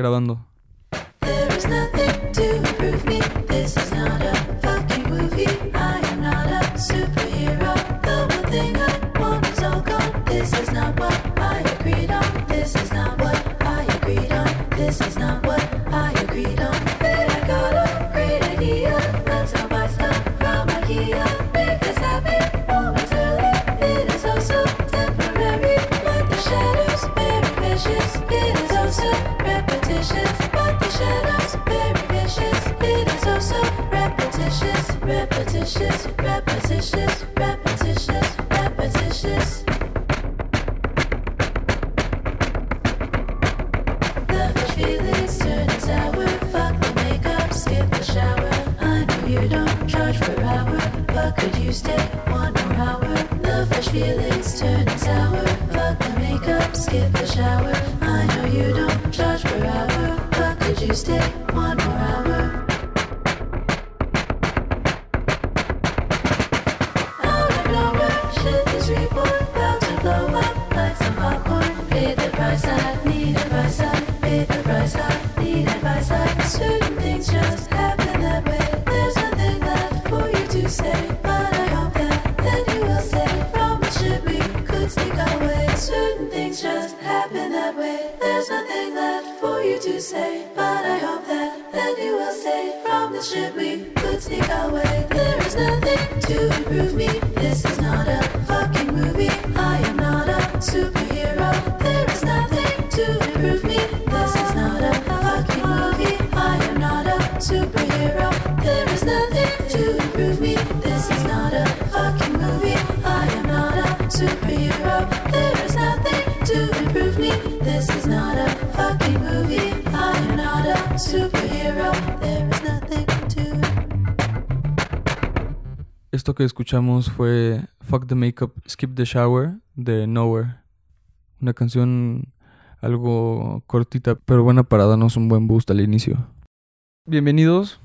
Grabando. Escuchamos fue Fuck the Makeup, Skip the Shower de Nowhere. Una canción algo cortita, pero buena para darnos un buen boost al inicio. Bienvenidos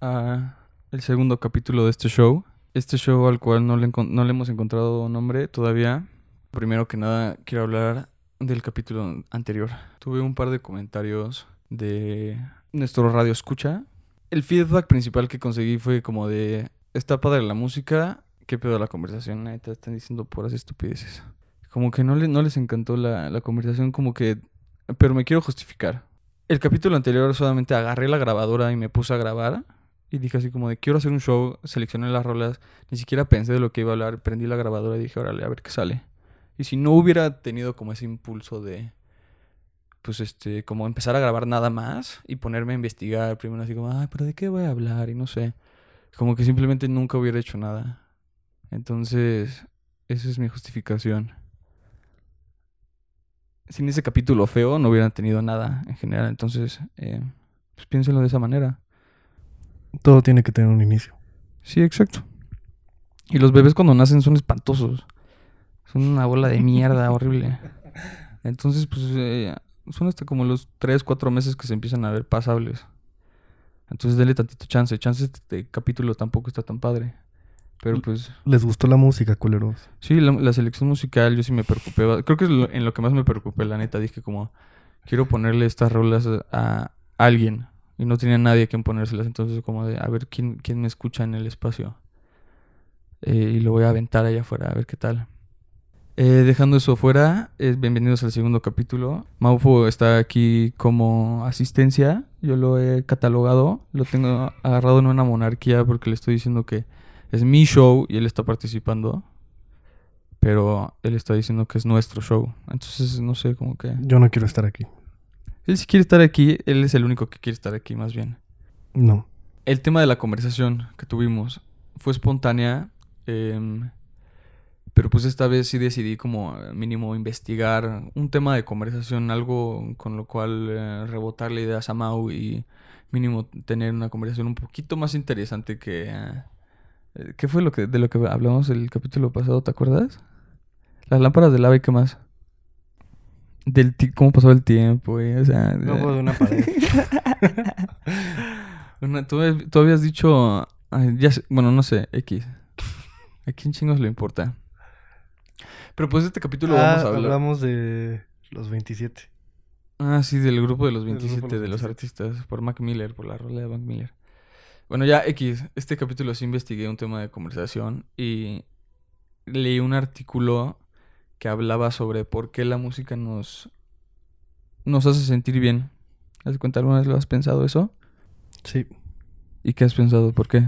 a el segundo capítulo de este show. Este show al cual no le, no le hemos encontrado nombre todavía. Primero que nada, quiero hablar del capítulo anterior. Tuve un par de comentarios de nuestro radio escucha. El feedback principal que conseguí fue como de está padre la música, qué pedo la conversación, neta, están diciendo puras estupideces. Como que no, le- no les encantó la, la conversación, como que... Pero me quiero justificar. El capítulo anterior solamente agarré la grabadora y me puse a grabar. Y dije así como de quiero hacer un show, seleccioné las rolas, ni siquiera pensé de lo que iba a hablar, prendí la grabadora y dije, órale, a ver qué sale. Y si no hubiera tenido como ese impulso de, pues este, como empezar a grabar nada más y ponerme a investigar primero así como, ay, pero ¿de qué voy a hablar? Y no sé. Como que simplemente nunca hubiera hecho nada. Entonces, esa es mi justificación. Sin ese capítulo feo no hubieran tenido nada en general. Entonces, eh, pues piénsenlo de esa manera. Todo tiene que tener un inicio. Sí, exacto. Y los bebés cuando nacen son espantosos. Son una bola de mierda horrible. Entonces, pues, eh, son hasta como los 3, 4 meses que se empiezan a ver pasables. Entonces, denle tantito chance. Chance este capítulo tampoco está tan padre. Pero pues, ¿Les gustó la música, culeros? sí, la, la selección musical yo sí me preocupé. Creo que es lo- en lo que más me preocupé, la neta. Dije como, quiero ponerle estas rolas a, a alguien. Y no tenía nadie a quien ponérselas. Entonces, como de, a ver quién, quién me escucha en el espacio. Eh, y lo voy a aventar allá afuera, a ver qué tal. Eh, dejando eso fuera, eh, bienvenidos al segundo capítulo. Maufo está aquí como asistencia. Yo lo he catalogado. Lo tengo agarrado en una monarquía porque le estoy diciendo que es mi show y él está participando. Pero él está diciendo que es nuestro show. Entonces, no sé, como que... Yo no quiero estar aquí. Él sí quiere estar aquí. Él es el único que quiere estar aquí, más bien. No. El tema de la conversación que tuvimos fue espontánea, em, pero pues esta vez sí decidí como mínimo investigar un tema de conversación, algo con lo cual eh, rebotarle ideas a Mau y mínimo tener una conversación un poquito más interesante que... eh, ¿Qué fue lo que, de lo que hablamos el capítulo pasado, te acuerdas? Las lámparas de lava y qué más. Del ti- cómo pasó el tiempo, güey, o sea... Luego de una pared. Una- tú, tú habías dicho. ay, ya sé- bueno, no sé, X. ¿A quién chingos le importa? Pero pues este capítulo Ah, vamos a hablar. hablamos de los 27. Ah, sí, del grupo de los Del grupo 27 de de los los artistas, por Mac Miller, por la rola de Mac Miller. Bueno, ya X, este capítulo sí investigué un tema de conversación y leí un artículo que hablaba sobre por qué la música nos, nos hace sentir bien. ¿Has de cuenta alguna vez lo has pensado eso? Sí. ¿Y qué has pensado? ¿Por qué?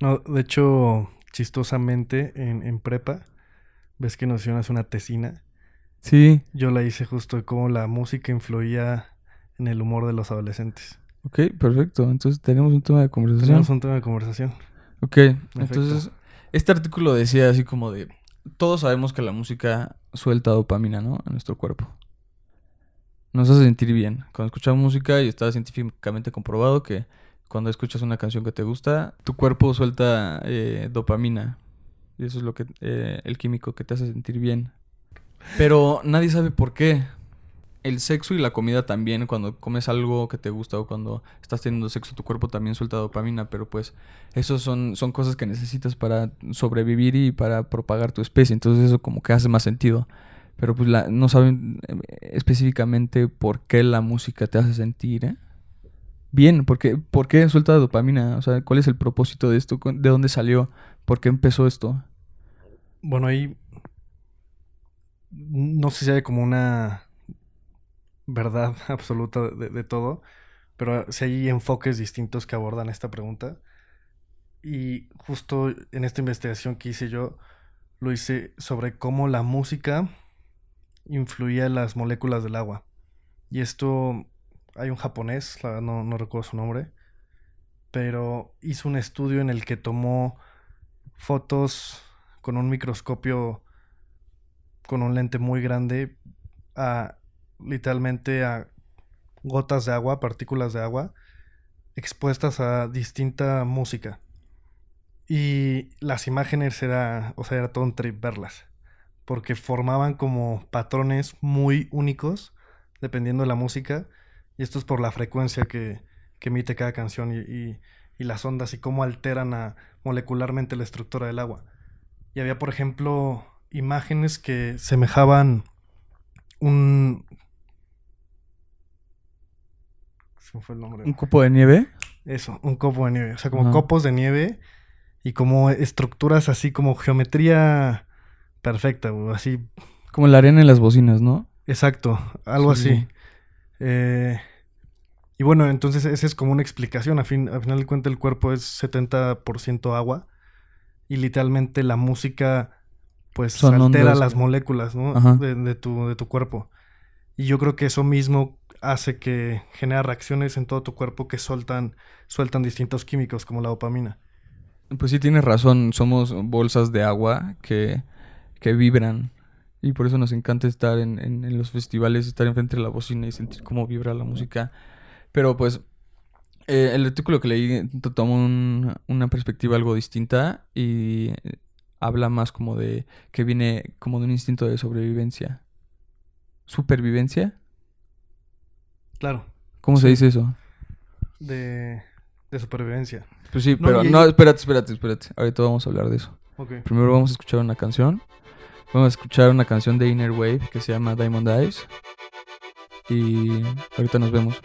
No, de hecho, chistosamente, en, en prepa, ves que nos hicieron una tesina. Sí, Yo la hice justo de cómo la música influía en el humor de los adolescentes. Ok, perfecto. Entonces tenemos un tema de conversación. Tenemos un tema de conversación. Ok, entonces este artículo decía así como de, todos sabemos que la música suelta dopamina, ¿no? En nuestro cuerpo. Nos hace sentir bien. Cuando escuchamos música y está científicamente comprobado que cuando escuchas una canción que te gusta, tu cuerpo suelta eh, dopamina. Y eso es lo que eh, el químico que te hace sentir bien. Pero nadie sabe por qué. El sexo y la comida también, cuando comes algo que te gusta o cuando estás teniendo sexo, tu cuerpo también suelta dopamina, pero pues esos son, son cosas que necesitas para sobrevivir y para propagar tu especie. Entonces eso como que hace más sentido. Pero pues la- no saben eh, específicamente por qué la música te hace sentir ¿eh? bien. ¿Por qué, ¿Por qué suelta dopamina? O sea, ¿cuál es el propósito de esto? ¿De dónde salió? ¿Por qué empezó esto? Bueno, ahí no sé si hay como una verdad absoluta de, todo, pero sí hay enfoques distintos que abordan esta pregunta. Y justo en esta investigación que hice yo, lo hice sobre cómo la música influía en las moléculas del agua. Y esto, hay un japonés, la verdad no, no recuerdo su nombre, pero hizo un estudio en el que tomó fotos con un microscopio con un lente muy grande a literalmente a gotas de agua, partículas de agua expuestas a distinta música. Y las imágenes era, o sea, era todo un trip verlas, porque formaban como patrones muy únicos dependiendo de la música, y esto es por la frecuencia que, que emite cada canción y, y- las ondas y cómo alteran molecularmente la estructura del agua. Y había, por ejemplo, imágenes que semejaban un... ¿Se me fue el nombre? ¿Un copo de nieve? Eso, un copo de nieve. O sea, como Ajá. copos de nieve y como estructuras así como geometría perfecta, güey, así Como la arena en las bocinas, ¿no? Exacto, algo Sí, así. sí. Eh, y bueno, entonces esa es como una explicación. A fin, al final de cuentas el cuerpo es 70% agua y literalmente la música pues Son altera ondas, las moléculas ¿no? De, de tu, de tu cuerpo. Y yo creo que eso mismo hace que genera reacciones en todo tu cuerpo que sueltan, sueltan distintos químicos como la dopamina. Pues sí, tienes razón. Somos bolsas de agua que, que vibran. Y por eso nos encanta estar en, en- en los festivales, estar enfrente de la bocina y sentir cómo vibra la música. Pero pues eh, el artículo que leí to- toma un- una perspectiva algo distinta y habla más como de que viene como de un instinto de sobrevivencia. ¿Supervivencia? Claro, ¿Cómo se dice eso? de, de supervivencia. Pues sí, No, pero y- no, espérate, espérate, espérate. Ahorita vamos a hablar de eso. Ok. Primero vamos a escuchar una canción. Vamos a escuchar una canción de Inner Wave que se llama Diamond Eyes. Y ahorita nos vemos.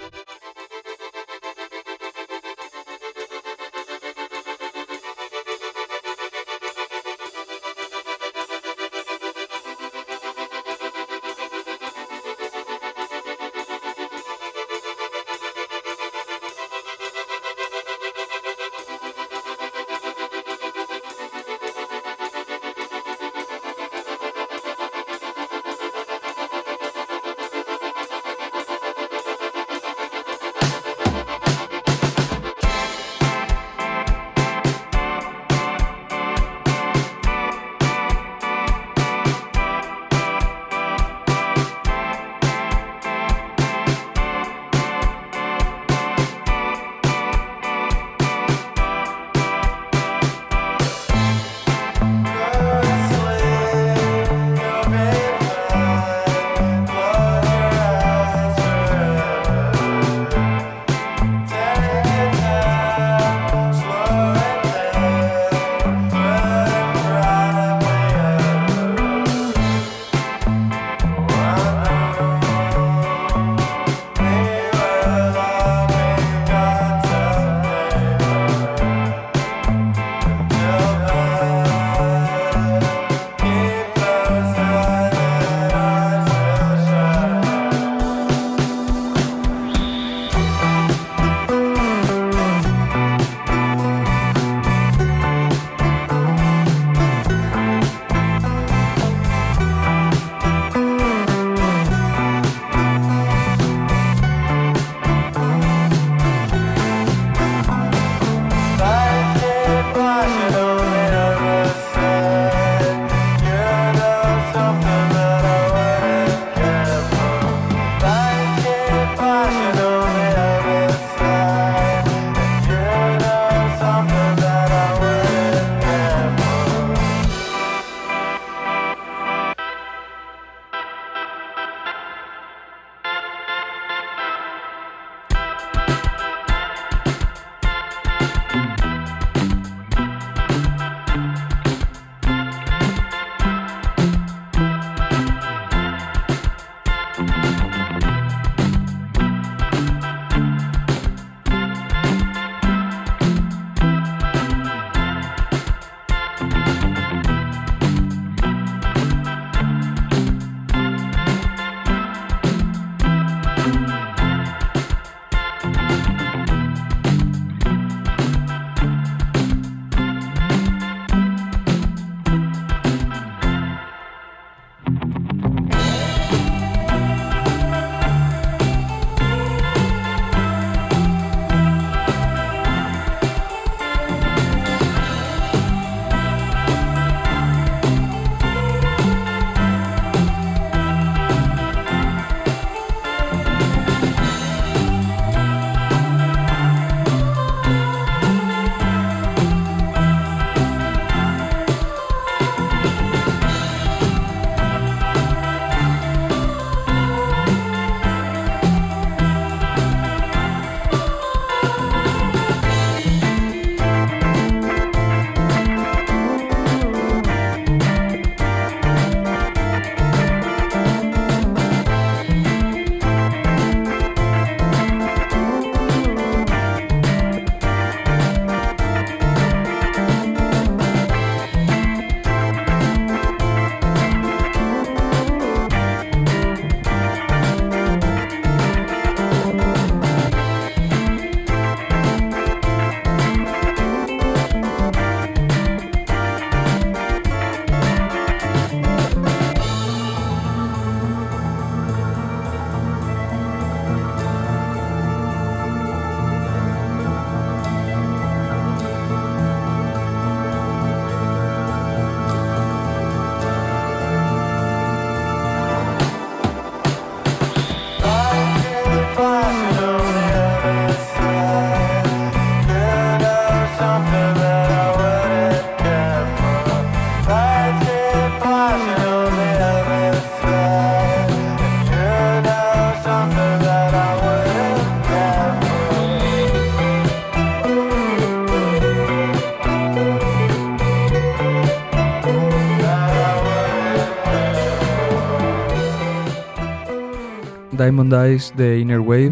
Diamond Eyes de Inner Wave.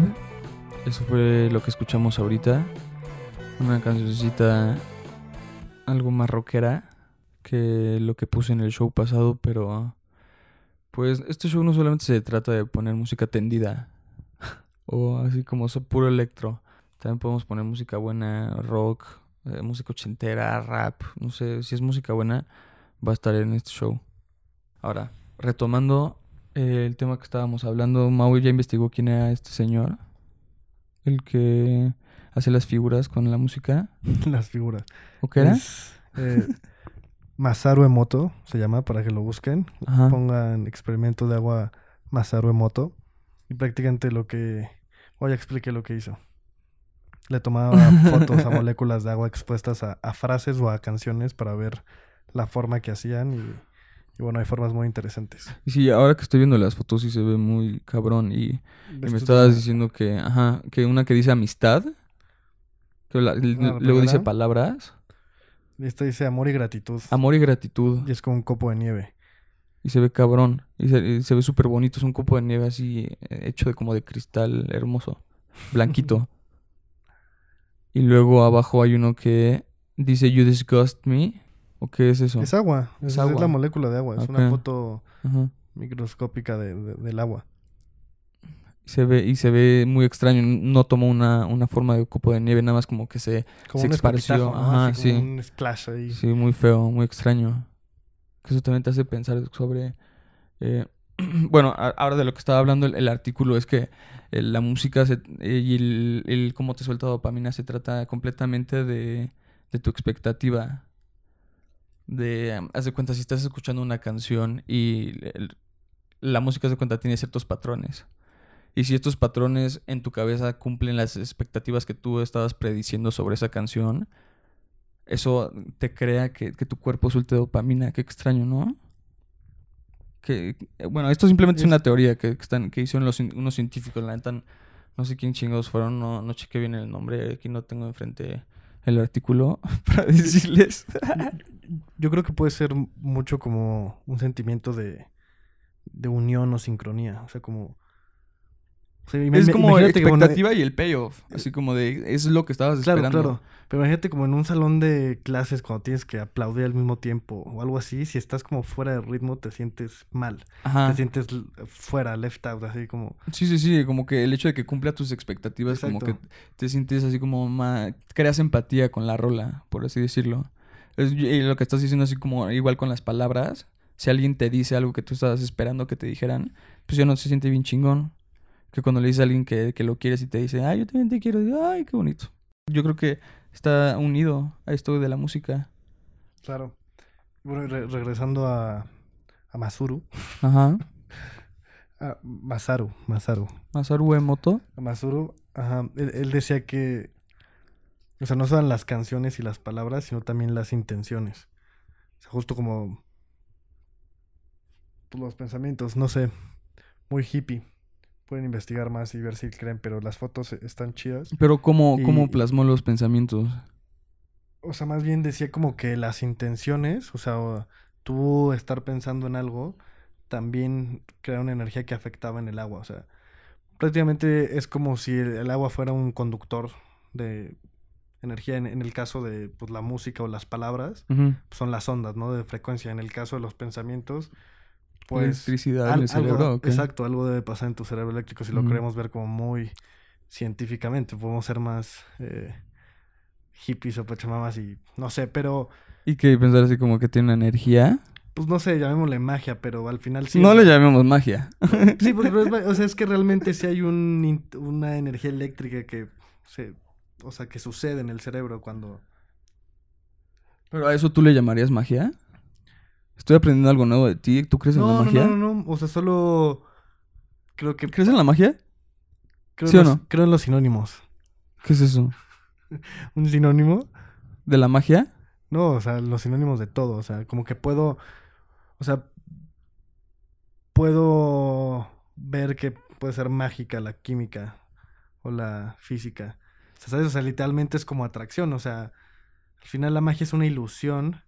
Eso fue lo que escuchamos ahorita. Una cancioncita algo más rockera que lo que puse en el show pasado, pero pues este show no solamente se trata de poner música tendida o así como so- puro electro. También podemos poner música buena, rock, eh, música ochentera, rap. No sé, si es música buena, va a estar en este show. Ahora, retomando eh, el tema que estábamos hablando, Maui ya investigó quién era este señor. El que hace las figuras con la música. Las figuras. ¿O qué era? Es, eh, Masaru Emoto se llama para que lo busquen. Ajá. Pongan experimento de agua Masaru Emoto. Y prácticamente lo que. Hoy expliqué lo que hizo. Le tomaba fotos a moléculas de agua expuestas a, a frases o a canciones para ver la forma que hacían. Y, y bueno, hay formas muy interesantes. Y sí, ahora que estoy viendo las fotos sí se ve muy cabrón. Y, y me es estabas diciendo que, ajá, que una que dice amistad. Que la- l- Ah, ¿la luego dice palabras. Esta dice amor y gratitud. Amor y gratitud. Y es como un copo de nieve. Y se ve cabrón. Y se, y se ve súper bonito. Es un copo de nieve así eh, hecho de como de cristal hermoso. Blanquito. y luego abajo hay uno que dice You disgust me. ¿O qué es eso? Es agua. Es, Es es agua. la molécula de agua. Es una foto Ajá. microscópica de- de- del agua. Se ve, y se ve muy extraño. No tomó una, una forma de copo de nieve, nada más como que se Como Se un Así como sí. un splash ahí. Sí, muy feo, muy extraño. Que eso también te hace pensar sobre... eh, bueno, ahora de lo que estaba hablando el, el artículo es que eh, la música se- eh, y el, el cómo te suelta dopamina se trata completamente de, de tu expectativa. De, um, haz de cuenta, si estás escuchando una canción y el- la música, haz de cuenta, tiene ciertos patrones. Y si estos patrones en tu cabeza cumplen las expectativas que tú estabas prediciendo sobre esa canción, eso te crea que, que tu cuerpo suelte dopamina. Qué extraño, ¿no? Que, eh, bueno, esto simplemente es Es- una teoría que, están, que hicieron los, unos científicos. La neta, no sé quién chingados fueron, no, no chequé bien el nombre. Aquí no tengo enfrente el artículo para decirles. Yo creo que puede ser mucho como un sentimiento de, de unión o sincronía. O sea, como. O sea, ima- es como bueno, expectativa y el payoff. Así como de, es lo que estabas Claro, esperando. claro. Pero imagínate como en un salón de clases cuando tienes que aplaudir al mismo tiempo o algo así. Si estás como fuera de ritmo, te sientes mal. Ajá. Te sientes fuera, left out, así como. Sí, sí, sí, como que el hecho de que cumpla tus expectativas, como que te sientes así como ma- creas empatía con la rola, por así decirlo. Es, y lo que estás diciendo así como igual con las palabras, si alguien te dice algo que tú estabas esperando que te dijeran, pues ya no se siente bien chingón. Que cuando le dices a alguien que, que lo quieres y te dice, ay, yo también te quiero, digo, ay, qué bonito. Yo creo que está unido a esto de la música. Claro. Bueno, re- regresando a, a Masuru. Ajá. A Masaru, Masaru. Masaru Emoto. A Masuru, ajá. Él, él decía que. O sea, no solo las canciones y las palabras, sino también las intenciones. O sea, justo como. los pensamientos, no sé. Muy hippie. Pueden investigar más y ver si creen, pero las fotos e- están chidas. Pero ¿cómo, cómo plasmó los pensamientos? O sea, más bien decía como que las intenciones, o sea, tú estar pensando en algo, también crea una energía que afectaba en el agua. O sea, prácticamente es como si el, el agua fuera un conductor de energía. En, en el caso de pues, la música o las palabras, son las ondas, ¿no? De frecuencia. En el caso de los pensamientos, pues... Electricidad en el cerebro, exacto, algo debe pasar en tu cerebro eléctrico si lo queremos ver como muy científicamente. Podemos ser más eh, hippies o pachamamas y no sé, pero Y que pensar así como que tiene una energía. pues no sé, llamémosle magia, pero al final sí. no le llamemos magia. Sí, porque es, ma- o sea, es que realmente sí hay un, una energía eléctrica que se, o sea, que sucede en el cerebro cuando Pero a eso tú le llamarías magia. Estoy aprendiendo algo nuevo de ti. ¿Tú crees en la magia? no, no, no, o sea, solo creo que ¿Crees en la magia? creo, ¿Sí en o los, no? creo en los sinónimos. ¿Qué es eso? Un sinónimo ¿De la magia? No, o sea, los sinónimos de todo, o sea, como que puedo, o sea, puedo ver que puede ser mágica la química o la física. O sea, ¿sabes? O sea, literalmente es como atracción, o sea, al final la magia es una ilusión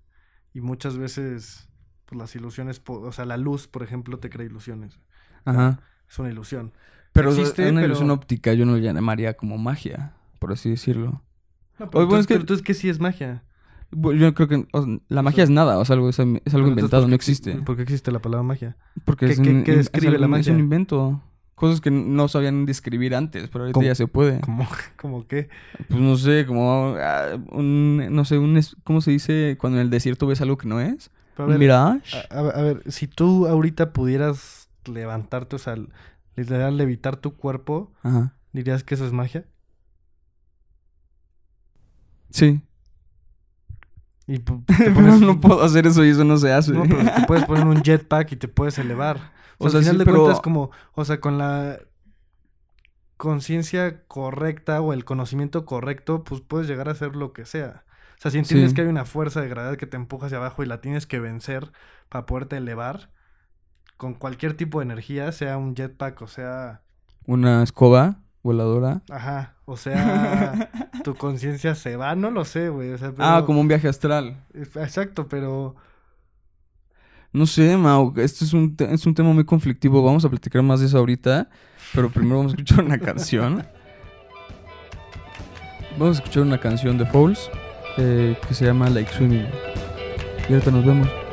y muchas veces, pues las ilusiones, o sea, la luz, por ejemplo, te crea ilusiones. Ajá. Es una ilusión. Pero existe, una pero- ilusión óptica yo no lo llamaría como magia, por así decirlo. No, Oye, pero bueno, es entonces, que- ¿qué sí es magia? Yo creo que o sea, la magia es nada, o sea, algo, es, algo entonces, inventado, ¿por no existe. ¿Por qué existe la palabra magia? Porque ¿Qué- es, qué- un, qué es describe la algo- es un magia? invento. Cosas que no sabían describir antes, pero ahorita ¿Cómo? ya se puede. ¿Cómo, cómo qué? Pues no sé, como ah, un, no sé, un, ¿cómo se dice cuando en el desierto ves algo que no es? Pero a ver, mirage. A, a- a ver, si tú ahorita pudieras levantarte, o sea, literal levitar tu cuerpo, Ajá. ¿dirías que eso es magia? Sí. Y Pero pones- no puedo hacer eso y eso no se hace. No, pero te puedes poner un jetpack y te puedes elevar. O, O sea, sea, al final sí, de pero- cuentas, como, o sea, con la conciencia correcta o el conocimiento correcto, pues puedes llegar a hacer lo que sea. O sea, si entiendes Sí. que hay una fuerza de gravedad que te empuja hacia abajo y la tienes que vencer para poderte elevar, con cualquier tipo de energía, sea un jetpack o sea, Una escoba voladora. ajá, o sea, tu conciencia se va, no lo sé, güey. O sea, Ah, como un viaje astral. Exacto, pero No sé, Mau, esto es un, es un tema muy conflictivo. Vamos a platicar más de eso ahorita. Pero primero vamos a escuchar una canción. Vamos a escuchar una canción de Fouls eh, que se llama Like Swimming. Y ahorita nos vemos.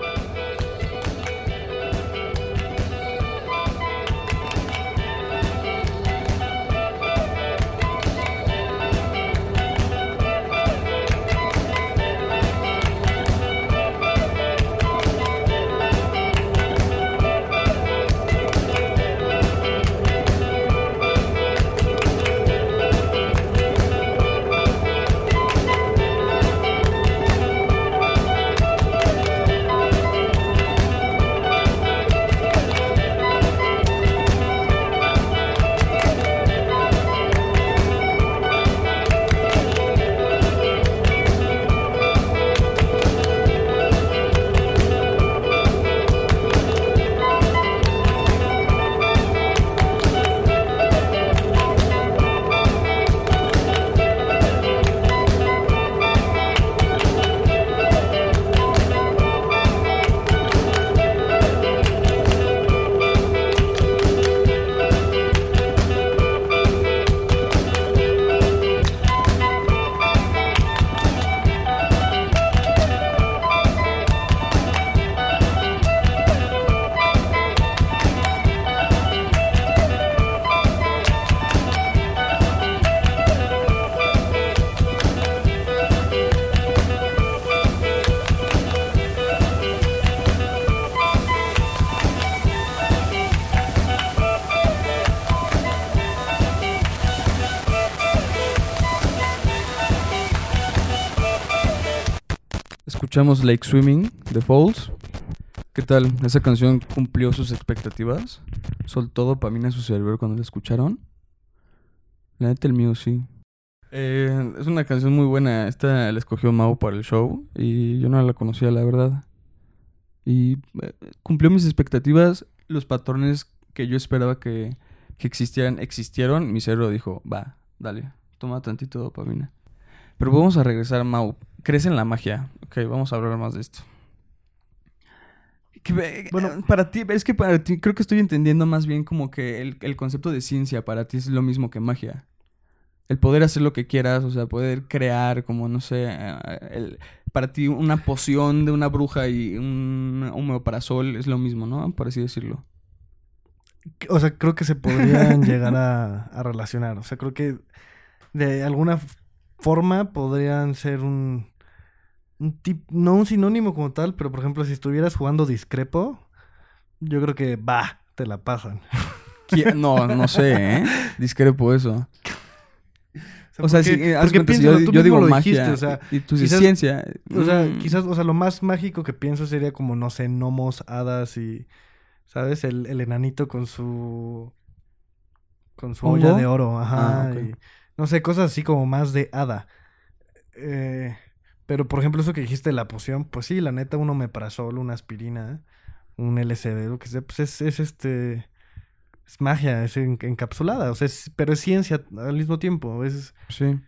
Escuchamos Lake Swimming de Falls. ¿Qué tal? ¿Esa canción cumplió sus expectativas? ¿Soltó dopamina en su cerebro cuando la escucharon? La neta, el mío sí. Eh, es una canción muy buena. Esta la escogió Mau para el show y yo no la conocía, la verdad. Y eh, cumplió mis expectativas. Los patrones que yo esperaba que, que existieran, existieron. Mi cerebro dijo, va, dale, toma tantito dopamina. Pero vamos a regresar, Mau. ¿Crees en la magia? Ok, vamos a hablar más de esto. Que ve- Bueno. eh, para ti, es que para ti creo que estoy entendiendo más bien como que el, el concepto de ciencia para ti es lo mismo que magia. El poder hacer lo que quieras, o sea, poder crear como, no sé, eh, el- para ti una poción de una bruja y un homeoparasol es lo mismo, ¿no? Por así decirlo. O sea, creo que se podrían llegar a, a relacionar. O sea, creo que de alguna forma podrían ser un, un tip, no un sinónimo como tal, pero por ejemplo, si estuvieras jugando discrepo, yo creo que va, te la pasan. No, no sé, ¿eh? Discrepo eso. O sea, porque- si eh, porque cuenta, si piénsalo, yo, digo magia dijiste, o sea, y dices quizás- ciencia. O sea, mm, quizás, o sea, lo más mágico que pienso sería como, no sé, gnomos, hadas y, ¿sabes? El, el enanito con su, con su olla ¿Hongo? de oro, ajá. Ah, y, no sé, cosas así como más de hada. Eh, pero, por ejemplo, eso que dijiste de la poción, pues sí, la neta, un omeprazol, una aspirina, un LSD, lo que sea, pues es, es este... Es magia, es en- encapsulada, o sea, es- pero es ciencia al mismo tiempo. Es, Sí.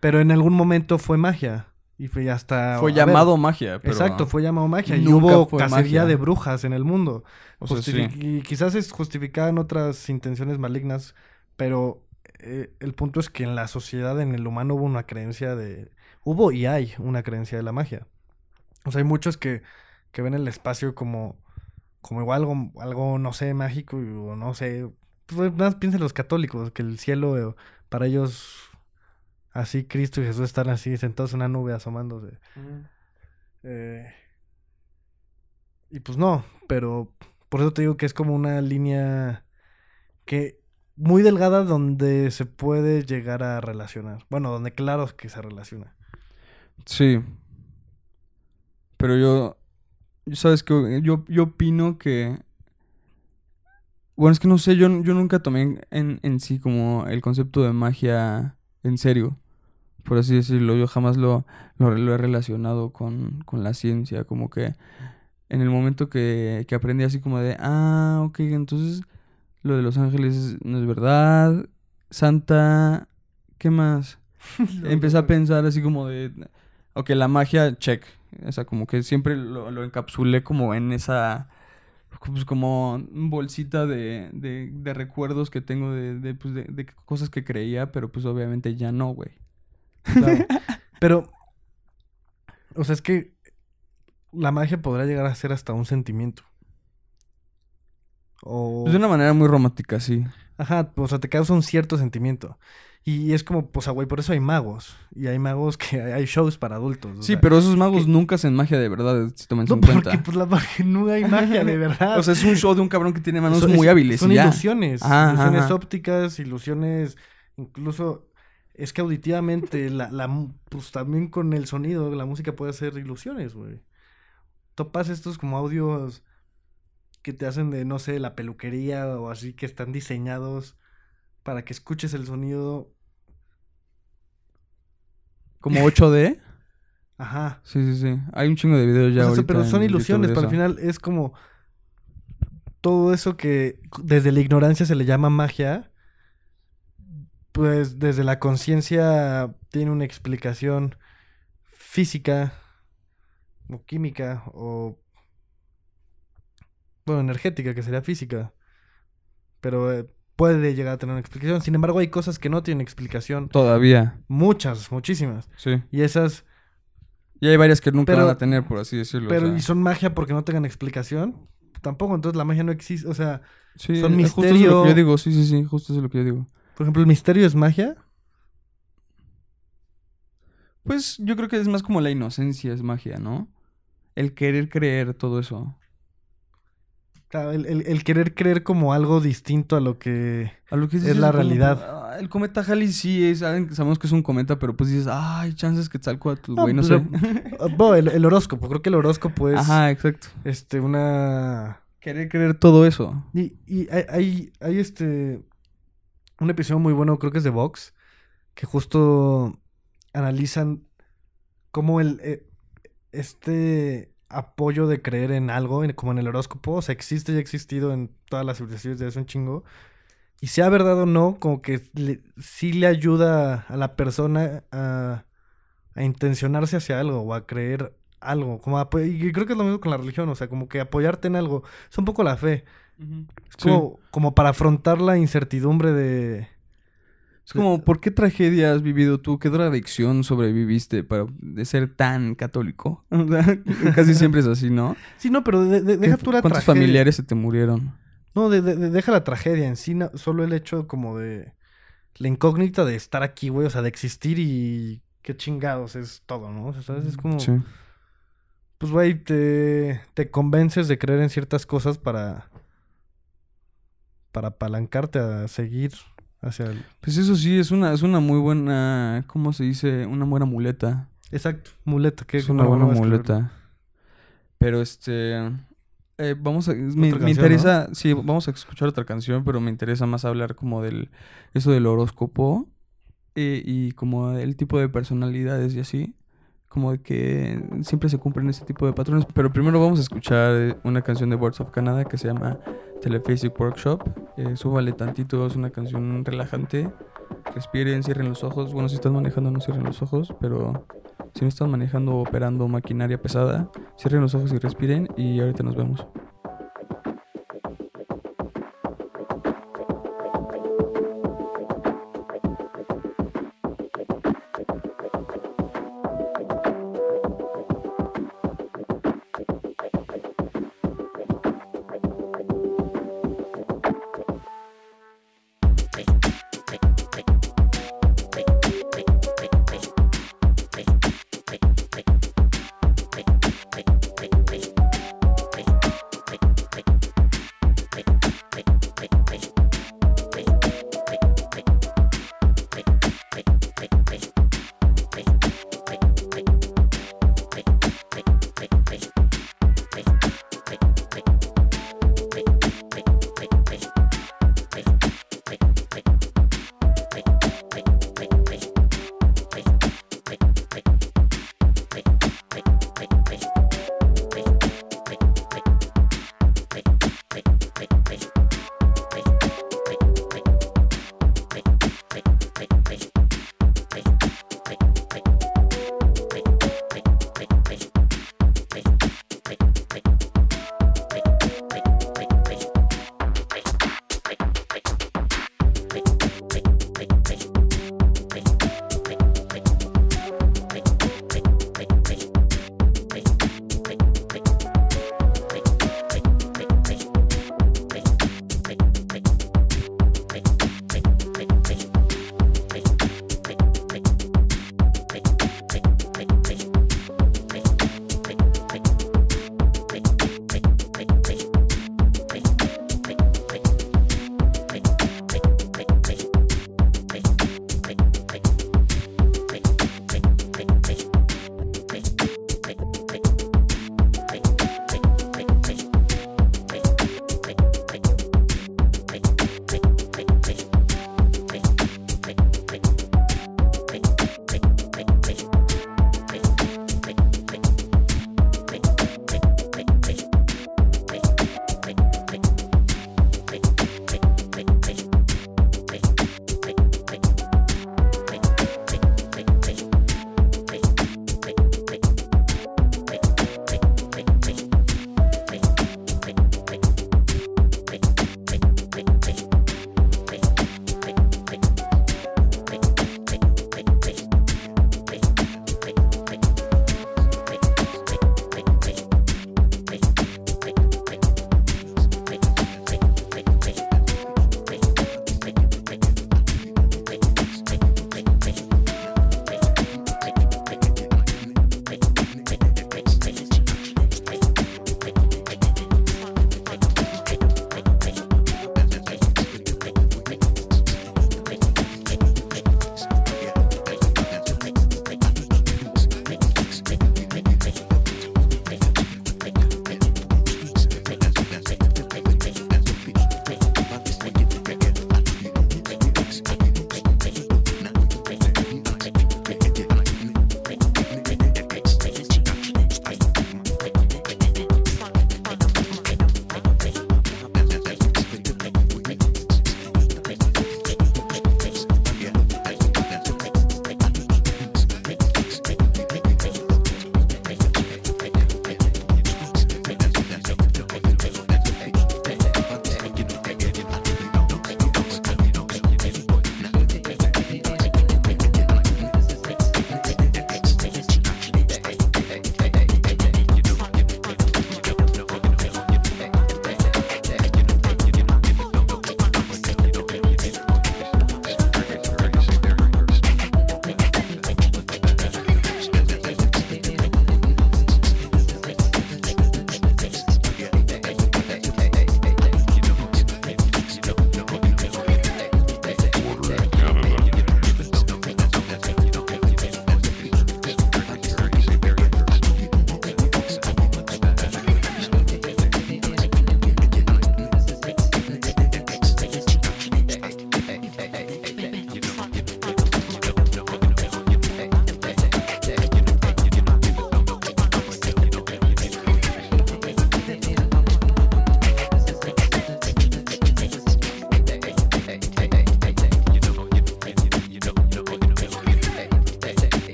pero en algún momento fue magia. Y fue hasta... Fue ver, llamado magia, pero... Exacto, fue llamado magia. Y hubo cacería magia. de brujas en el mundo. O sea, sí. Y quizás es justificada en otras intenciones malignas, Pero eh, el punto es que en la sociedad, en el humano, hubo una creencia de. Hubo y hay una creencia de la magia. O sea, hay muchos que, que ven el espacio como, como igual algo, algo, no sé, mágico, o no sé. Pues más piensen los católicos, que el cielo, eh, para ellos, así Cristo y Jesús están así sentados en una nube asomándose. Eh, y pues no, pero por eso te digo que es como una línea que muy delgada donde se puede llegar a relacionar. Bueno, donde claro que se relaciona. Sí. Pero yo. ¿Sabes qué? Yo, yo opino que. Bueno, es que no sé, yo, yo nunca tomé en, en, en sí como el concepto de magia en serio. Por así decirlo. Yo jamás lo, lo, lo he relacionado con, con la ciencia. Como que en el momento que, que aprendí así como de. Ah, ok, entonces lo de los ángeles no es verdad. Santa. ¿Qué más? Empecé a pensar así como de, ok, la magia, check. O sea, como que siempre lo, lo encapsulé como en esa, pues como bolsita de, de, de recuerdos que tengo de, de, pues de, de cosas que creía, pero pues obviamente ya no, güey. Claro. Pero, o sea, es que la magia podrá llegar a ser hasta un sentimiento. O... Pues de una manera muy romántica, sí. Ajá, o sea, te causa un cierto sentimiento. Y es como, pues, ah, güey, por eso hay magos. Y hay magos que hay shows para adultos. Sí, sea, pero esos magos que- nunca hacen magia de verdad, si toman No, en porque cuenta. pues la magia, no hay magia de verdad. O sea, es un show de un cabrón que tiene manos Son- muy es- hábiles Son y ilusiones. Ajá, ilusiones ajá. ópticas, ilusiones, incluso... Es que auditivamente, la, la, pues también con el sonido, la música puede hacer ilusiones, güey. Topas estos como audios que te hacen de, no sé, la peluquería o así, que están diseñados para que escuches el sonido. Como 8D. Ajá. Sí, sí, sí. Hay un chingo de videos ya O sea, ahorita pero son ilusiones, pero al final es como todo eso que desde la ignorancia se le llama magia, pues desde la conciencia tiene una explicación física o química o bueno, energética que sería física. Pero eh, puede llegar a tener una explicación. Sin embargo, hay cosas que no tienen explicación. Todavía, Muchas, muchísimas. sí. Y esas Y hay varias que nunca Pero- van a tener, por así decirlo. o Pero, sea. ¿y son magia porque no tengan explicación? Tampoco, entonces la magia no existe. O sea, Sí, son eh, Justo eso es lo misterio. que yo digo, sí, sí, sí, justo eso es lo que yo digo. por ejemplo, el misterio es magia. Pues yo creo que es más como la inocencia, es magia, ¿no? El querer creer todo eso. Claro, el, el- el querer creer como algo distinto a lo que. A lo que Es la como, realidad. ah, el cometa Halley sí es, sabemos que es un cometa, pero pues dices, ay, chances que Quetzalcóatl, No, güey, no, pero- sé. Bueno, el, el horóscopo. Creo que el horóscopo es Ajá, exacto. este una. Querer creer todo eso. Y, y hay, hay, hay, este. Un episodio muy bueno, creo que es de Vox. Que justo analizan cómo el. eh, este apoyo de creer en algo, en- como en el horóscopo, o sea, existe y ha existido en todas las civilizaciones de hace un chingo. Y sea verdad o no, como que le- sí le ayuda a la persona a, a intencionarse hacia algo o a creer algo. Como y creo que es lo mismo con la religión, o sea, como que apoyarte en algo. Es un poco la fe. Es Sí. como, como para afrontar la incertidumbre de... Es como, ¿por qué tragedia has vivido tú? ¿Qué drogadicción sobreviviste para de ser tan católico? Casi siempre es así, ¿no? Sí, no, pero de- de- deja ¿Qué- tú la ¿Cuántos tragedia. familiares se te murieron? No, de- de- de- deja la tragedia en sí, no- solo el hecho como de... La incógnita de estar aquí, güey, o sea, de existir y... Qué chingados es todo, ¿no? O sea, ¿sabes? Es como... Sí. Pues, güey, te, te convences de creer en ciertas cosas para... Para apalancarte a seguir hacia el... Pues eso sí, es una, es una muy buena, ¿cómo se dice? Una buena muleta. Exacto, muleta. Que Es una buena muleta. Pero este... eh, vamos a... Me, me interesa... Sí, vamos a escuchar otra canción, pero me interesa más hablar como del... Eso del horóscopo. eh, y como el tipo de personalidades y así. Como de que siempre se cumplen ese tipo de patrones. Pero primero vamos a escuchar eh, una canción de Birds of Canada que se llama Telephasic Workshop. Eh, súbale tantito, es una canción relajante. Respiren, cierren los ojos. Bueno, si están manejando, no cierren los ojos. Pero si no están manejando o operando maquinaria pesada, cierren los ojos y respiren. Y ahorita nos vemos.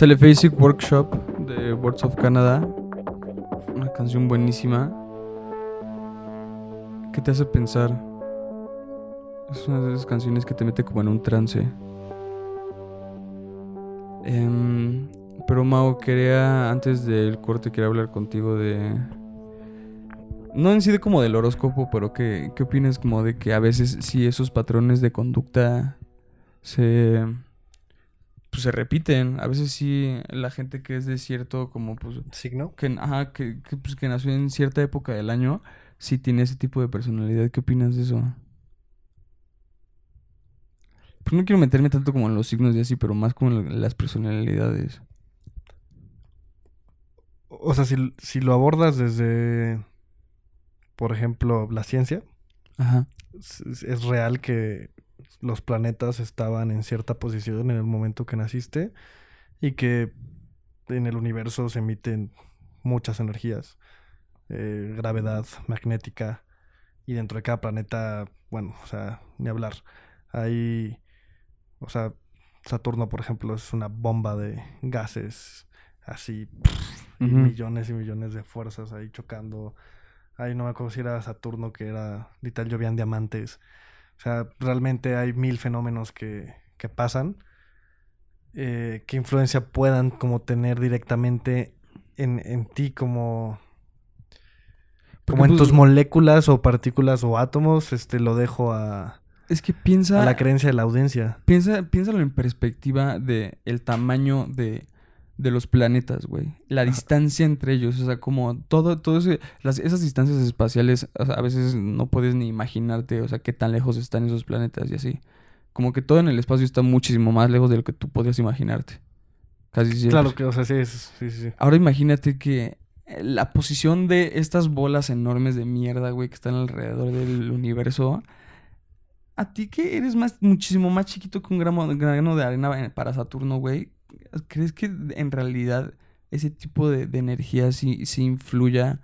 Telephasic Workshop de Words of Canada. Una canción buenísima. Que te hace pensar. Es una de esas canciones que te mete como en un trance. Em, pero Mao, quería, antes del corte, quería hablar contigo de... No en sí de como del horóscopo, pero ¿qué, qué opinas como de que a veces sí esos patrones de conducta se... Pues se repiten. A veces sí la gente que es de cierto como pues... ¿Signo? Que, ajá, que, que, pues, que nació en cierta época del año, sí tiene ese tipo de personalidad. ¿Qué opinas de eso? Pues no quiero meterme tanto como en los signos y así, pero más como en las personalidades. O sea, si, si lo abordas desde, por ejemplo, la ciencia, Ajá. es, es real que los planetas estaban en cierta posición en el momento que naciste y que en el universo se emiten muchas energías, eh, gravedad magnética y dentro de cada planeta, bueno, o sea, ni hablar. Hay, o sea, Saturno, por ejemplo, es una bomba de gases así, millones y millones de fuerzas ahí chocando. Ahí no me acuerdo si era Saturno, que era, literal, llovían diamantes. O sea, realmente hay mil fenómenos que, que pasan. eh, ¿Qué influencia puedan como tener directamente en, en ti como... Como en pues, tus moléculas o partículas o átomos, este lo dejo a, Es que piensa... a la creencia de la audiencia. Piensa, piénsalo en perspectiva de el tamaño de, de los planetas, güey. La distancia entre ellos, o sea, como todo, todo ese, las, esas distancias espaciales, o sea, a veces no puedes ni imaginarte, o sea, qué tan lejos están esos planetas y así. Como que todo en el espacio está muchísimo más lejos de lo que tú podías imaginarte. Casi siempre. Claro que, o sea, sí, es- sí, sí, sí. Ahora imagínate que eh, la posición de estas bolas enormes de mierda, güey, que están alrededor del universo. A ti que eres más, muchísimo más chiquito que un gramo, grano de arena eh, para Saturno, güey. ¿Crees que en realidad ese tipo de, de energía sí, sí influya?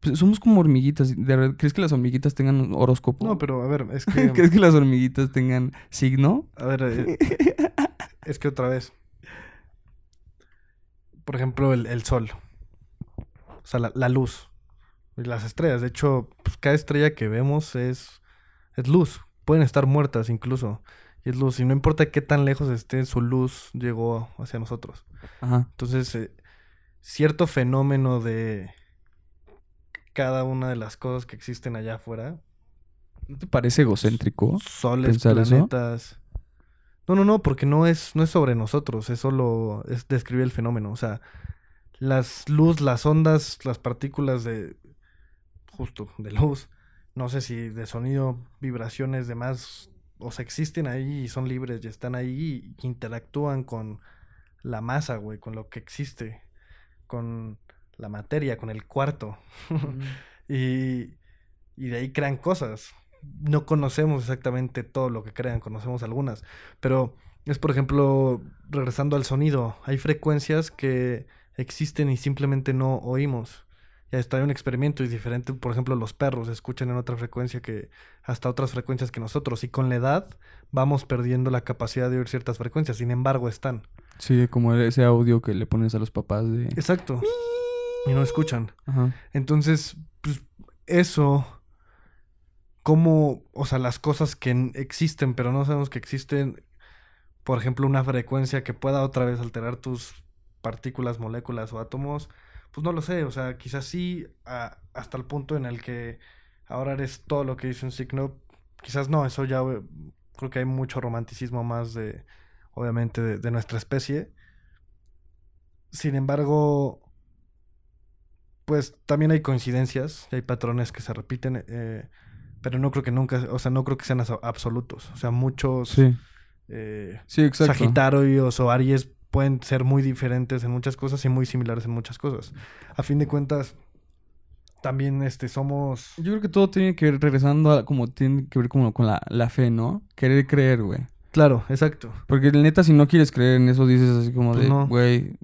Pues somos como hormiguitas. ¿de verdad ¿Crees que las hormiguitas tengan un horóscopo? No, pero a ver, es que... ¿Crees que las hormiguitas tengan signo? A ver, eh, es que otra vez. Por ejemplo, el, el sol. O sea, la, la luz. Y las estrellas. De hecho, pues, cada estrella que vemos es, es luz. Pueden estar muertas incluso. Y es luz. Y no importa qué tan lejos esté, su luz llegó hacia nosotros. Ajá. Entonces, eh, cierto fenómeno de cada una de las cosas que existen allá afuera ¿No te parece egocéntrico? soles, eso? planetas. No, no, no, porque no es, no es sobre nosotros, es solo es describir el fenómeno. O sea, las luz, las ondas, las partículas de justo de luz, no sé si de sonido, vibraciones, demás, o sea, existen ahí y son libres y están ahí y interactúan con la masa, güey, con lo que existe, con la materia, con el cuarto. y, y de ahí crean cosas. No conocemos exactamente todo lo que crean, conocemos algunas. Pero es, por ejemplo, regresando al sonido, hay frecuencias que existen y simplemente no oímos. Está un experimento y diferente, por ejemplo, los perros escuchan en otra frecuencia que hasta otras frecuencias que nosotros y con la edad vamos perdiendo la capacidad de oír ciertas frecuencias, sin embargo están. Sí, como ese audio que le pones a los papás de... Exacto. Y no escuchan. Ajá. Entonces, pues eso, como, o sea, las cosas que existen, pero no sabemos que existen, por ejemplo, una frecuencia que pueda otra vez alterar tus partículas, moléculas o átomos, pues no lo sé, o sea, quizás sí, a- hasta el punto en el que ahora eres todo lo que dice un signo, quizás no, eso ya eh, creo que hay mucho romanticismo más de, obviamente, de, de nuestra especie. Sin embargo, pues también hay coincidencias, y hay patrones que se repiten, eh, pero no creo que nunca, o sea, no creo que sean absolutos. O sea, muchos Sí, eh, sí, exacto. Sagitarios o Aries pueden ser muy diferentes en muchas cosas y muy similares en muchas cosas. A fin de cuentas, también este somos Yo creo que todo tiene que ver, regresando a como tiene que ver como con la, la fe, ¿no? Querer creer, güey. Claro, exacto. Porque neta, si no quieres creer en eso, dices así como Pues de, no. güey,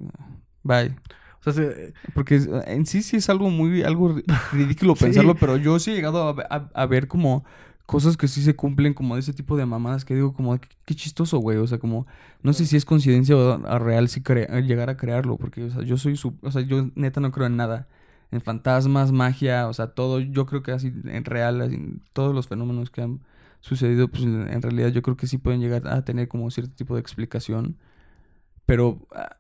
bye. O sea, se- Porque en sí sí es algo muy, algo ri- ridículo Sí. pensarlo, pero yo sí he llegado a, ve- a- a ver como, cosas que sí se cumplen como de ese tipo de mamadas que digo como qué, qué chistoso, güey. O sea, como no sé si es coincidencia o a real si crea- llegar a crearlo, porque o sea, yo soy su, o sea, yo neta no creo en nada. En fantasmas, magia, o sea, todo, yo creo que así en real, así, todos los fenómenos que han sucedido, pues en en realidad yo creo que sí pueden llegar a tener como cierto tipo de explicación. Pero ah,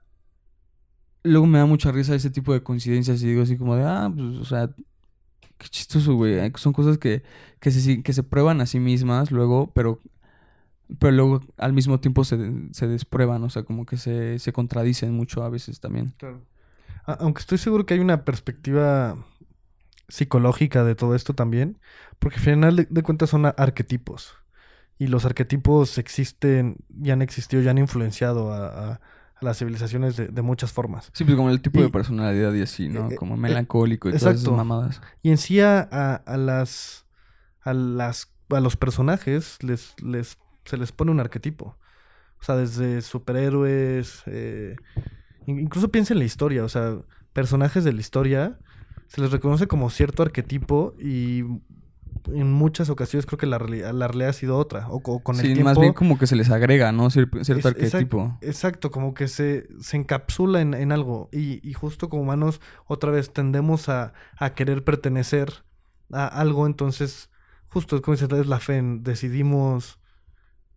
luego me da mucha risa ese tipo de coincidencias y digo así como de, ah, pues, o sea, qué chistoso, güey. Son cosas que, que, se, que se prueban a sí mismas luego, pero, pero luego al mismo tiempo se, se desprueban, o sea, como que se, se contradicen mucho a veces también. Claro. Aunque estoy seguro que hay una perspectiva psicológica de todo esto también, porque al final de, de cuentas son arquetipos. Y los arquetipos existen y han existido y han influenciado a- a las civilizaciones de, de muchas formas. Sí, pues como el tipo de personalidad y así, ¿no? eh, Como eh, melancólico y todas esas exacto. mamadas. Y en sí a, a- las a las a los personajes les, les se les pone un arquetipo. O sea, desde superhéroes, eh, in- incluso piensa en la historia, o sea, personajes de la historia se les reconoce como cierto arquetipo y en muchas ocasiones creo que la realidad, la realidad ha sido otra. O, co- con el sí, tiempo. más bien como que se les agrega, ¿no? Cier- cierto Es- exact- arquetipo. Exacto, como que se, se encapsula en, en algo. Y, y justo como humanos, otra vez tendemos a, a querer pertenecer a algo. Entonces, justo es como dices, es la fe. en- decidimos,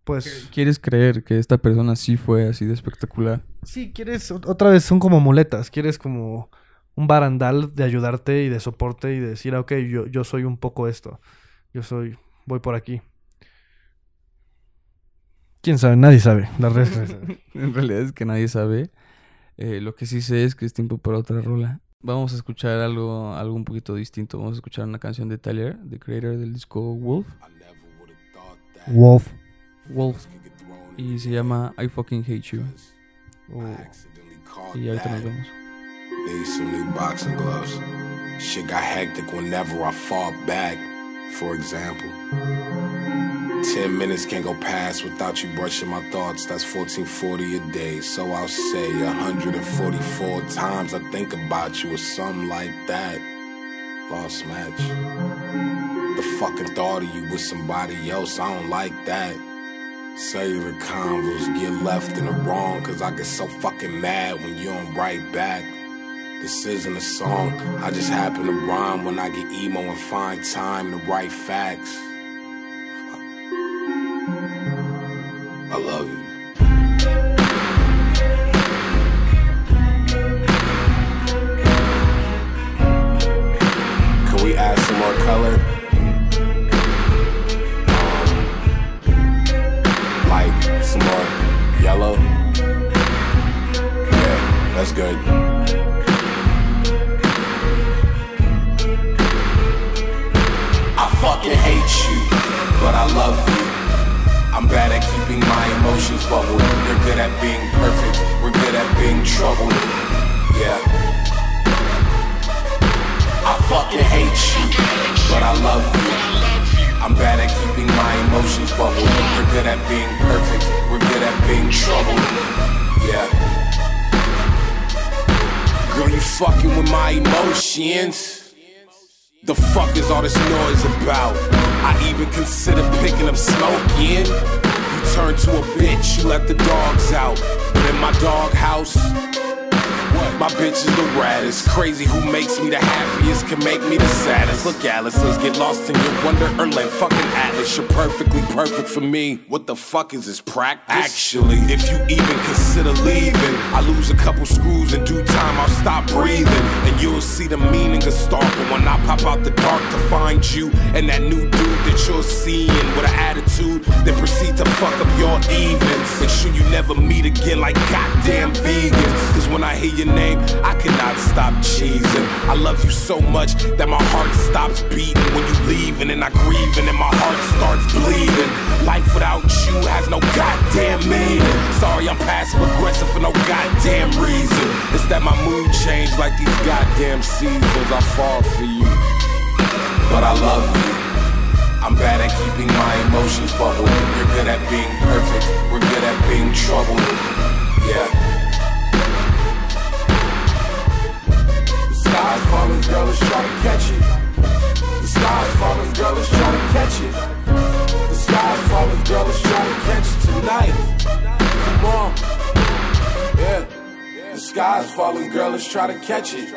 pues. ¿Quieres creer que esta persona sí fue así de espectacular? Sí, quieres, ot- otra vez son como muletas. Quieres como un barandal de ayudarte y de soporte y de decir, ah, ok, yo, yo soy un poco esto. Yo soy, voy por aquí. ¿Quién sabe? Nadie sabe. La en realidad es que nadie sabe. Eh, lo que sí sé es que es tiempo para otra rola. Vamos a escuchar algo, algo un poquito distinto. Vamos a escuchar una canción de Tyler, the creator del disco Wolf. Wolf. Wolf. Y se llama I Fucking Hate You. Y ahorita nos vemos. Need some new boxing gloves. Shit got hectic whenever I fall back, for example. Ten minutes can't go past without you brushing my thoughts. That's 1440 a day. So I'll say 144 times I think about you or something like that. Lost match. The fucking thought of you with somebody else, I don't like that. Cellular convos get left in the wrong Cause I get so fucking mad when you don't write back This isn't a song, I just happen to rhyme When I get emo and find time to write facts I love you Can we add some more color? Um, like some more yellow. Yeah, that's good. But I love you. I'm bad at keeping my emotions bubbled. You're good at being perfect. We're good at being troubled. Yeah. I fucking hate you, but I love you. I'm bad at keeping my emotions bubbled. We're good at being perfect. We're good at being troubled. Yeah. Girl, you fucking with my emotions. The fuck is all this noise about? I even consider picking up smoking. You turn to a bitch, you let the dogs out. But in my doghouse, what? My bitch is the raddest. Crazy who makes me the happiest can make me the saddest. Look, Alice, let's get lost in your wonderland. Fucking Atlas, you're perfectly perfect for me. What the fuck is this practice? Actually, if you even consider leaving, I lose a couple screws in due time. I'll stop breathing, and you'll see the meaning of stalking when I pop out the dark to find you and that new dude that you're seeing with an attitude. that proceed to fuck up your evenings. Make sure you never meet again like goddamn vegans. Cause when I hear your name, I cannot stop cheesing. I love you so much that my heart stops beating when you leave, and then I grieve, and then my heart starts bleeding. Life without you has no goddamn meaning. Sorry, I'm passive aggressive for no goddamn reason. It's that my mood changed like these goddamn seasons. I fall for you, but I love you. I'm bad at keeping my emotions bubbled. You're good at being perfect. We're good at being troubled. Yeah. sky falling, girl let's try to catch it. The sky's falling, girl let's try to catch it. The sky's falling, girl let's try to catch it tonight. Come on, yeah. The sky's falling, girl let's try to catch it.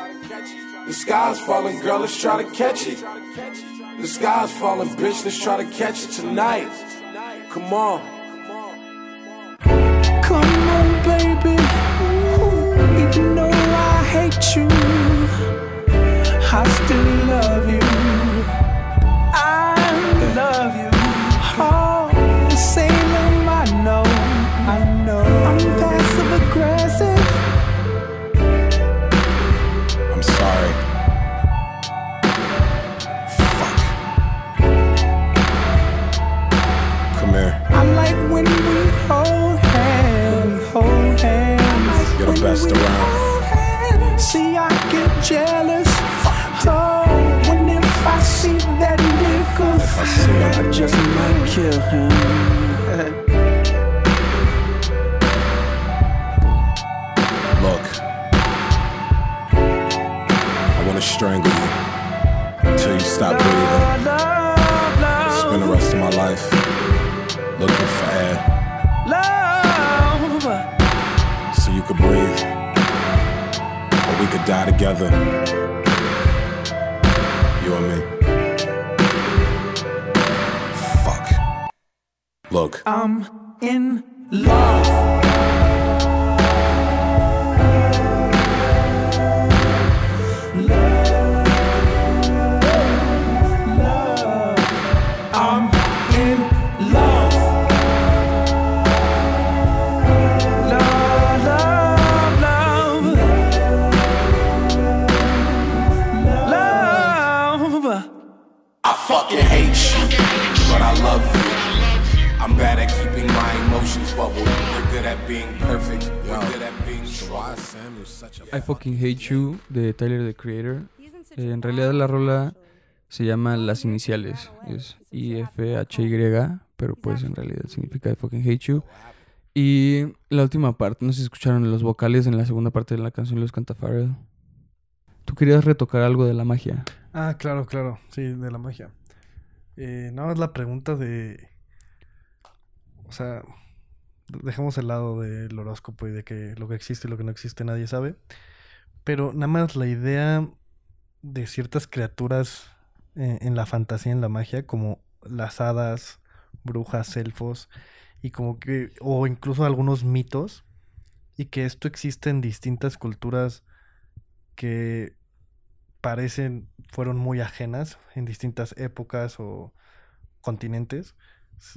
The sky's falling, girl, let's try to catch it. The sky's falling, bitch, let's try to catch it tonight. Come on. Come on, baby. Even though I hate you best When we around. hold hands. Get a best around. See, I get jealous. I see. I just might kill him. Look. I wanna strangle you until you stop breathing. Spend the rest of my life looking for air so you could breathe. Or we could die together. You and me. I'm um, in love. I Fucking Hate You de Tyler the Creator. Eh, en realidad la rola se llama Las Iniciales. Es I-F-H-Y, pero pues en realidad significa I Fucking Hate You. Y la última parte, no sé si escucharon los vocales en la segunda parte de la canción los canta Pharrell. Tú querías retocar algo de la magia. Ah, claro, claro. Sí, de la magia. Eh, nada más la pregunta de. O sea, dejemos el lado del horóscopo y de que lo que existe y lo que no existe nadie sabe. Pero nada más la idea de ciertas criaturas eh, en la fantasía, en la magia, como las hadas, brujas, elfos, y como que. o incluso algunos mitos, y que esto existe en distintas culturas que parecen fueron muy ajenas en distintas épocas o continentes.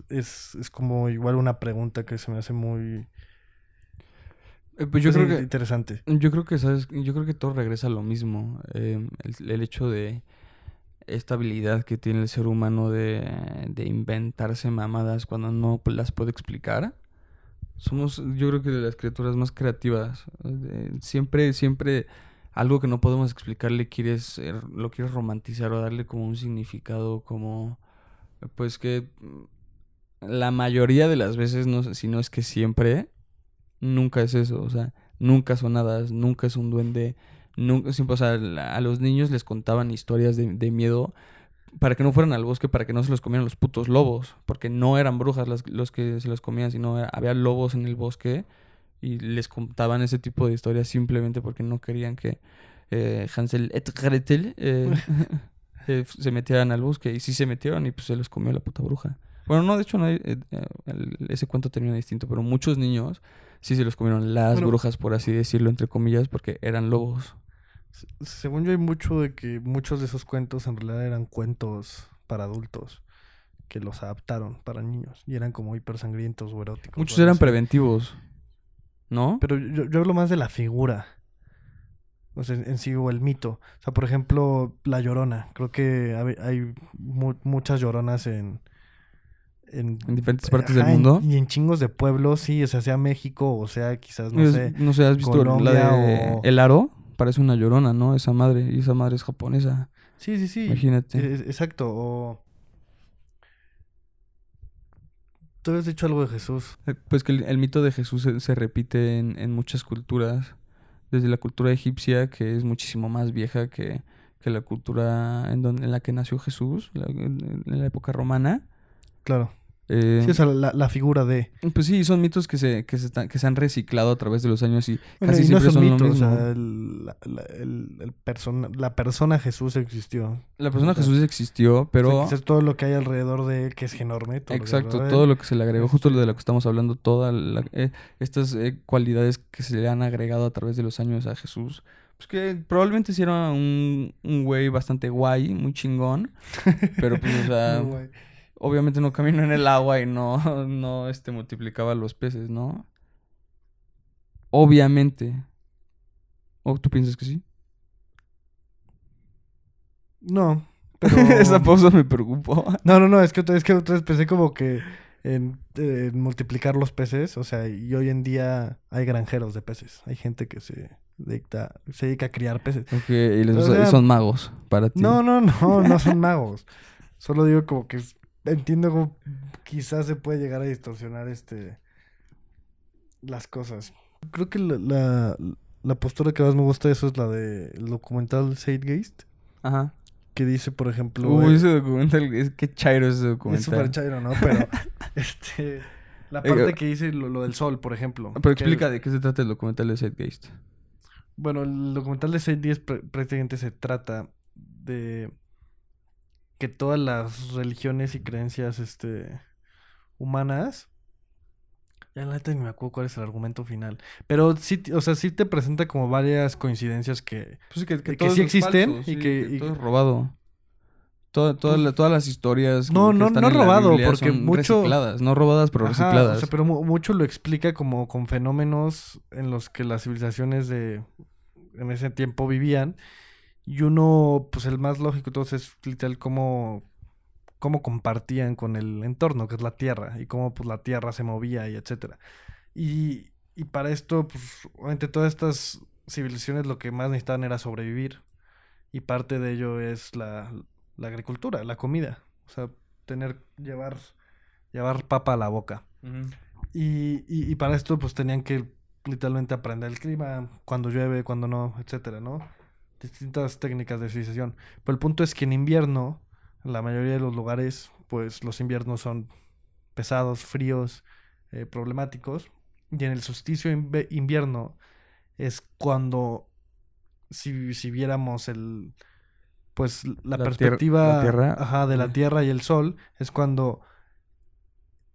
Es, es como igual una pregunta que se me hace muy Eh, pues yo pues, creo que interesante. Yo creo que, ¿sabes? Yo creo que todo regresa a lo mismo. Eh, el, el hecho de esta habilidad que tiene el ser humano de, de inventarse mamadas cuando no las puede explicar. Somos, yo creo que de las criaturas más creativas. Eh, siempre, siempre algo que no podemos explicar le quieres, eh, lo quieres romantizar o darle como un significado como, pues que la mayoría de las veces, no sé, si no es que siempre, nunca es eso. O sea, nunca son hadas, nunca es un duende. Nunca, siempre, o sea, a los niños les contaban historias de, de miedo para que no fueran al bosque, para que no se los comieran los putos lobos, porque no eran brujas las- los que se los comían, sino había lobos en el bosque y les contaban ese tipo de historias simplemente porque no querían que eh, Hansel et Gretel eh, eh, se metieran al bosque y sí se metieron y pues se los comió la puta bruja. Bueno, no, de hecho no hay- eh, eh, ese cuento termina distinto, pero muchos niños sí se los comieron las Bueno. brujas, por así decirlo, entre comillas, porque eran lobos. Se- Según yo hay mucho de que muchos de esos cuentos en realidad eran cuentos para adultos que los adaptaron para niños y eran como hipersangrientos o eróticos. Muchos eran así. preventivos, ¿no? Pero yo, yo hablo más de la figura. O sea, en sí, o el mito. O sea, por ejemplo, La Llorona. Creo que hay, hay mu- muchas lloronas en... En, En diferentes partes ajá, del en- mundo. y en chingos de pueblos, sí. O sea, sea México o sea quizás, no Es- sé. no sé, ¿has visto Colombia la de o- El Aro? Parece una llorona, ¿no? Esa madre, y esa madre es japonesa. Sí, sí, sí. Imagínate. E- exacto. O... Tú habías dicho algo de Jesús. Eh, Pues que el, el mito de Jesús se, se repite en, en muchas culturas. Desde la cultura egipcia, que es muchísimo más vieja que, que la cultura en, donde, en la que nació Jesús, la- en, en la época romana. Claro. Eh, Sí, o sea, la, la figura de... Pues sí, son mitos que se, que, se están- que se han reciclado a través de los años y Bueno, casi y siempre son mito, lo o mismo. sea, el- la, la- el- el persona, la persona Jesús existió. La persona Jesús existió, pero... O sea, quizás todo lo que hay alrededor de él, que es enorme. todo lo Exacto, todo lo que se le agregó, justo Este- de lo que estamos hablando, todas estas eh, cualidades que se le han agregado a través de los años a Jesús. Pues que probablemente era un, un güey bastante guay, muy chingón, pero pues, o sea. Obviamente no caminó en el agua y no, no este, multiplicaba los peces, ¿no? Obviamente. ¿O tú piensas que sí? No, pero... Esa pausa me preocupó. No, no, no, es que, es que otra vez pensé como que en, en multiplicar los peces, o sea, y hoy en día hay granjeros de peces, hay gente que se dedica, se dedica a criar peces. Ok, y les- O sea, son magos para ti. No, no, no, no son magos. Solo digo como que s- entiendo como quizás se puede llegar a distorsionar este las cosas. Creo que la, la, la postura que más me gusta de eso es la del documental Zeitgeist, Ajá. que dice, por ejemplo, Uy, ese documental, es que chairo ese Es documental. súper chairo, ¿no? Pero, este... La parte que dice lo, lo del sol, por ejemplo. Pero explica de qué se trata el documental de Zeitgeist. Bueno, el documental de 610 pr- prácticamente se trata de que todas las religiones y creencias, este... Humanas... Ya la neta ni me acuerdo cuál es el argumento final. Pero sí, o sea, sí te presenta como varias coincidencias que... Pues sí, que, que sí existen falso, y sí, que- y- todo es robado. Todo- todas la- todas las historias. No, no- no robado, porque mucho- recicladas, no robadas, pero Ajá, recicladas. o sea, pero mu- mucho lo explica como con fenómenos en los que las civilizaciones de en ese tiempo vivían. Y uno, pues el más lógico entonces es literal cómo, cómo compartían con el entorno, que es la Tierra, y cómo pues la Tierra se movía y etcétera. Y, y para esto, pues, obviamente todas estas civilizaciones lo que más necesitaban era sobrevivir. Y parte de ello es la, la agricultura, la comida. O sea, tener, llevar, llevar papa a la boca. Y, y, y para esto, pues tenían que literalmente aprender el clima, cuando llueve, cuando no, etcétera, ¿no? Distintas técnicas de civilización. Pero el punto es que en invierno, en la mayoría de los lugares, pues los inviernos son pesados, fríos, eh, problemáticos. Y en el solsticio inve- invierno es cuando, si, si viéramos el, pues la, La tier- perspectiva la ajá, de la. Tierra y el Sol, es cuando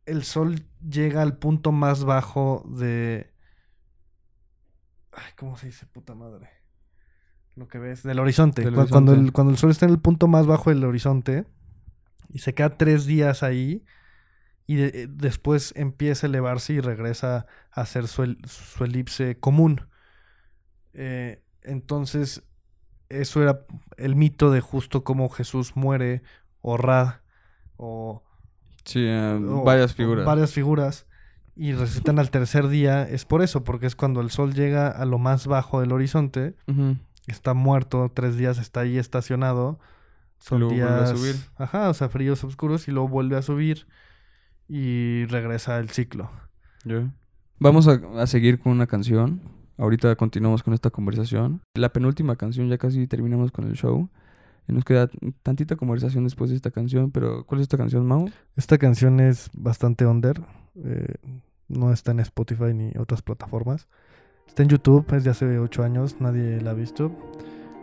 el Sol llega al punto más bajo de... Ay, ¿cómo se dice puta madre? Lo que ves, del horizonte. Del Cuando, el, cuando el Sol está en el punto más bajo del horizonte y se queda tres días ahí y de- eh, después empieza a elevarse y regresa a hacer su, el- su elipse común. Eh, entonces, eso era el mito de justo cómo Jesús muere, o Ra, o Sí, eh, o- varias figuras. varias figuras y resucitan al tercer día es por eso porque es cuando el sol llega a lo más bajo del horizonte Ujú. Está muerto tres días está ahí estacionado son luego vuelve a días subir. ajá o sea fríos oscuros y luego vuelve a subir y regresa el ciclo. Vamos a, a seguir con una canción. Ahorita continuamos con esta conversación. La penúltima canción, ya casi terminamos con el show. Y nos queda tantita conversación después de esta canción, pero ¿cuál es esta canción, Mau? esta canción es bastante under eh, no está en Spotify ni otras plataformas está en YouTube es de hace ocho años nadie la ha visto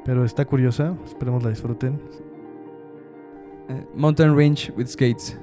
pero está curiosa esperemos la disfruten Eh, Mountain Range with Skates.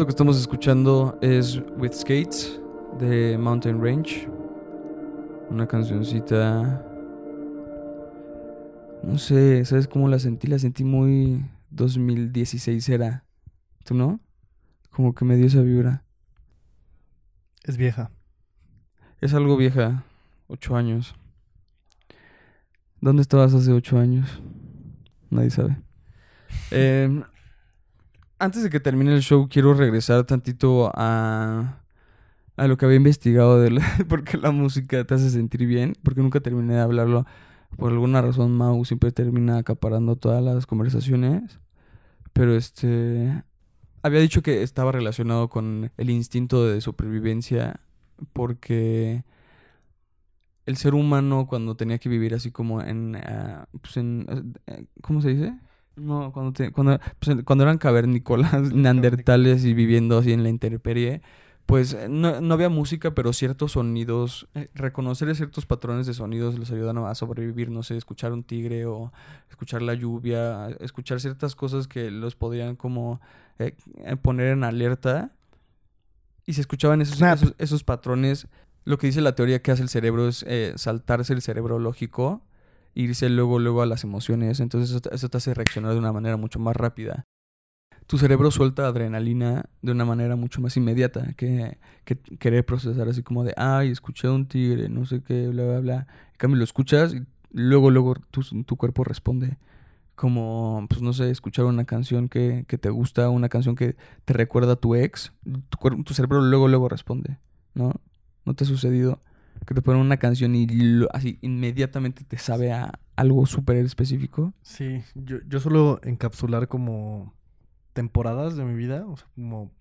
Esto que estamos escuchando es With Skates de Mountain Range. Una cancioncita. No sé, ¿sabes cómo la sentí? La sentí muy 2016 era. ¿Tú no? Como que me dio esa vibra. Es vieja. Es algo vieja. Ocho años. ¿Dónde estabas hace ocho años? Nadie sabe. Eh, antes de que termine el show, quiero regresar tantito a, a lo que había investigado de la- por qué la música te hace sentir bien. Porque nunca terminé de hablarlo. Por alguna razón, Mau siempre termina acaparando todas las conversaciones. Pero este. Había dicho que estaba relacionado con el instinto de supervivencia. Porque el ser humano cuando tenía que vivir así como en, ah, pues en eh, ¿cómo se dice? No, cuando te- cuando, pues, cuando eran cavernícolas, neandertales y viviendo así en la intemperie, pues eh, no, no había música, pero ciertos sonidos, eh, reconocer ciertos patrones de sonidos les ayudan a sobrevivir, no sé, escuchar un tigre o escuchar la lluvia, escuchar ciertas cosas que los podían como eh, poner en alerta. Y se escuchaban esos, esos, esos patrones, lo que dice la teoría que hace el cerebro es eh, saltarse el cerebro lógico, irse luego, luego a las emociones. Entonces eso te, hace reaccionar de una manera mucho más rápida. Tu cerebro suelta adrenalina de una manera mucho más inmediata que, que querer procesar así como de, ay, escuché un tigre, no sé qué, bla, bla, bla. En cambio lo escuchas y luego, luego tu, cuerpo responde. Como, pues no sé, escuchar una canción que, te gusta, una canción que te recuerda a tu ex, tu, tu cerebro luego, luego responde, ¿no? ¿No te ha sucedido? Que te ponen una canción y lo- así inmediatamente te sabe a algo súper específico. Sí, yo, yo suelo encapsular como temporadas de mi vida, o sea, como,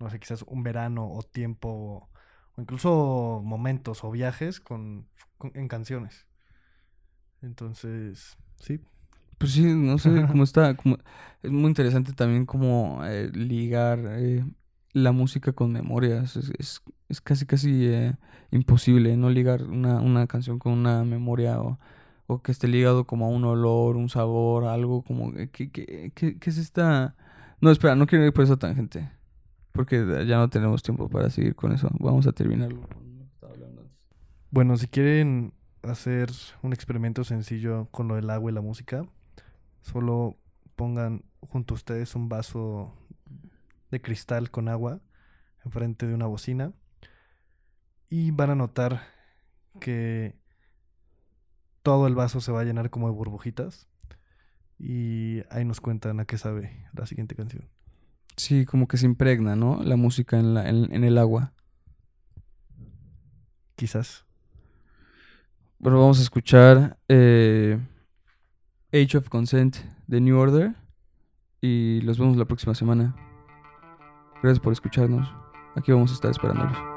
no sé, quizás un verano o tiempo, o incluso momentos o viajes con, con- en canciones. Entonces, sí, Pues sí, no sé cómo está. Como, es muy interesante también como eh, ligar eh, la música con memorias. Es, es, casi, casi eh, imposible no ligar una, una canción con una memoria o, o que esté ligado como a un olor, un sabor, algo como... eh, ¿Qué, qué, qué, qué es esta...? No, espera, no quiero ir por esa tangente. Porque ya no tenemos tiempo para seguir con eso. Vamos a terminarlo. Bueno, si quieren hacer un experimento sencillo con lo del agua y la música, solo pongan junto a ustedes un vaso de cristal con agua enfrente de una bocina y van a notar que todo el vaso se va a llenar como de burbujitas y ahí nos cuentan a qué sabe la siguiente canción. Sí, como que se impregna, ¿no? La música en, la, en, en el agua. Quizás. Bueno, vamos a escuchar eh, Age of Consent de New Order y los vemos la próxima semana. Gracias por escucharnos. Aquí vamos a estar esperándolos.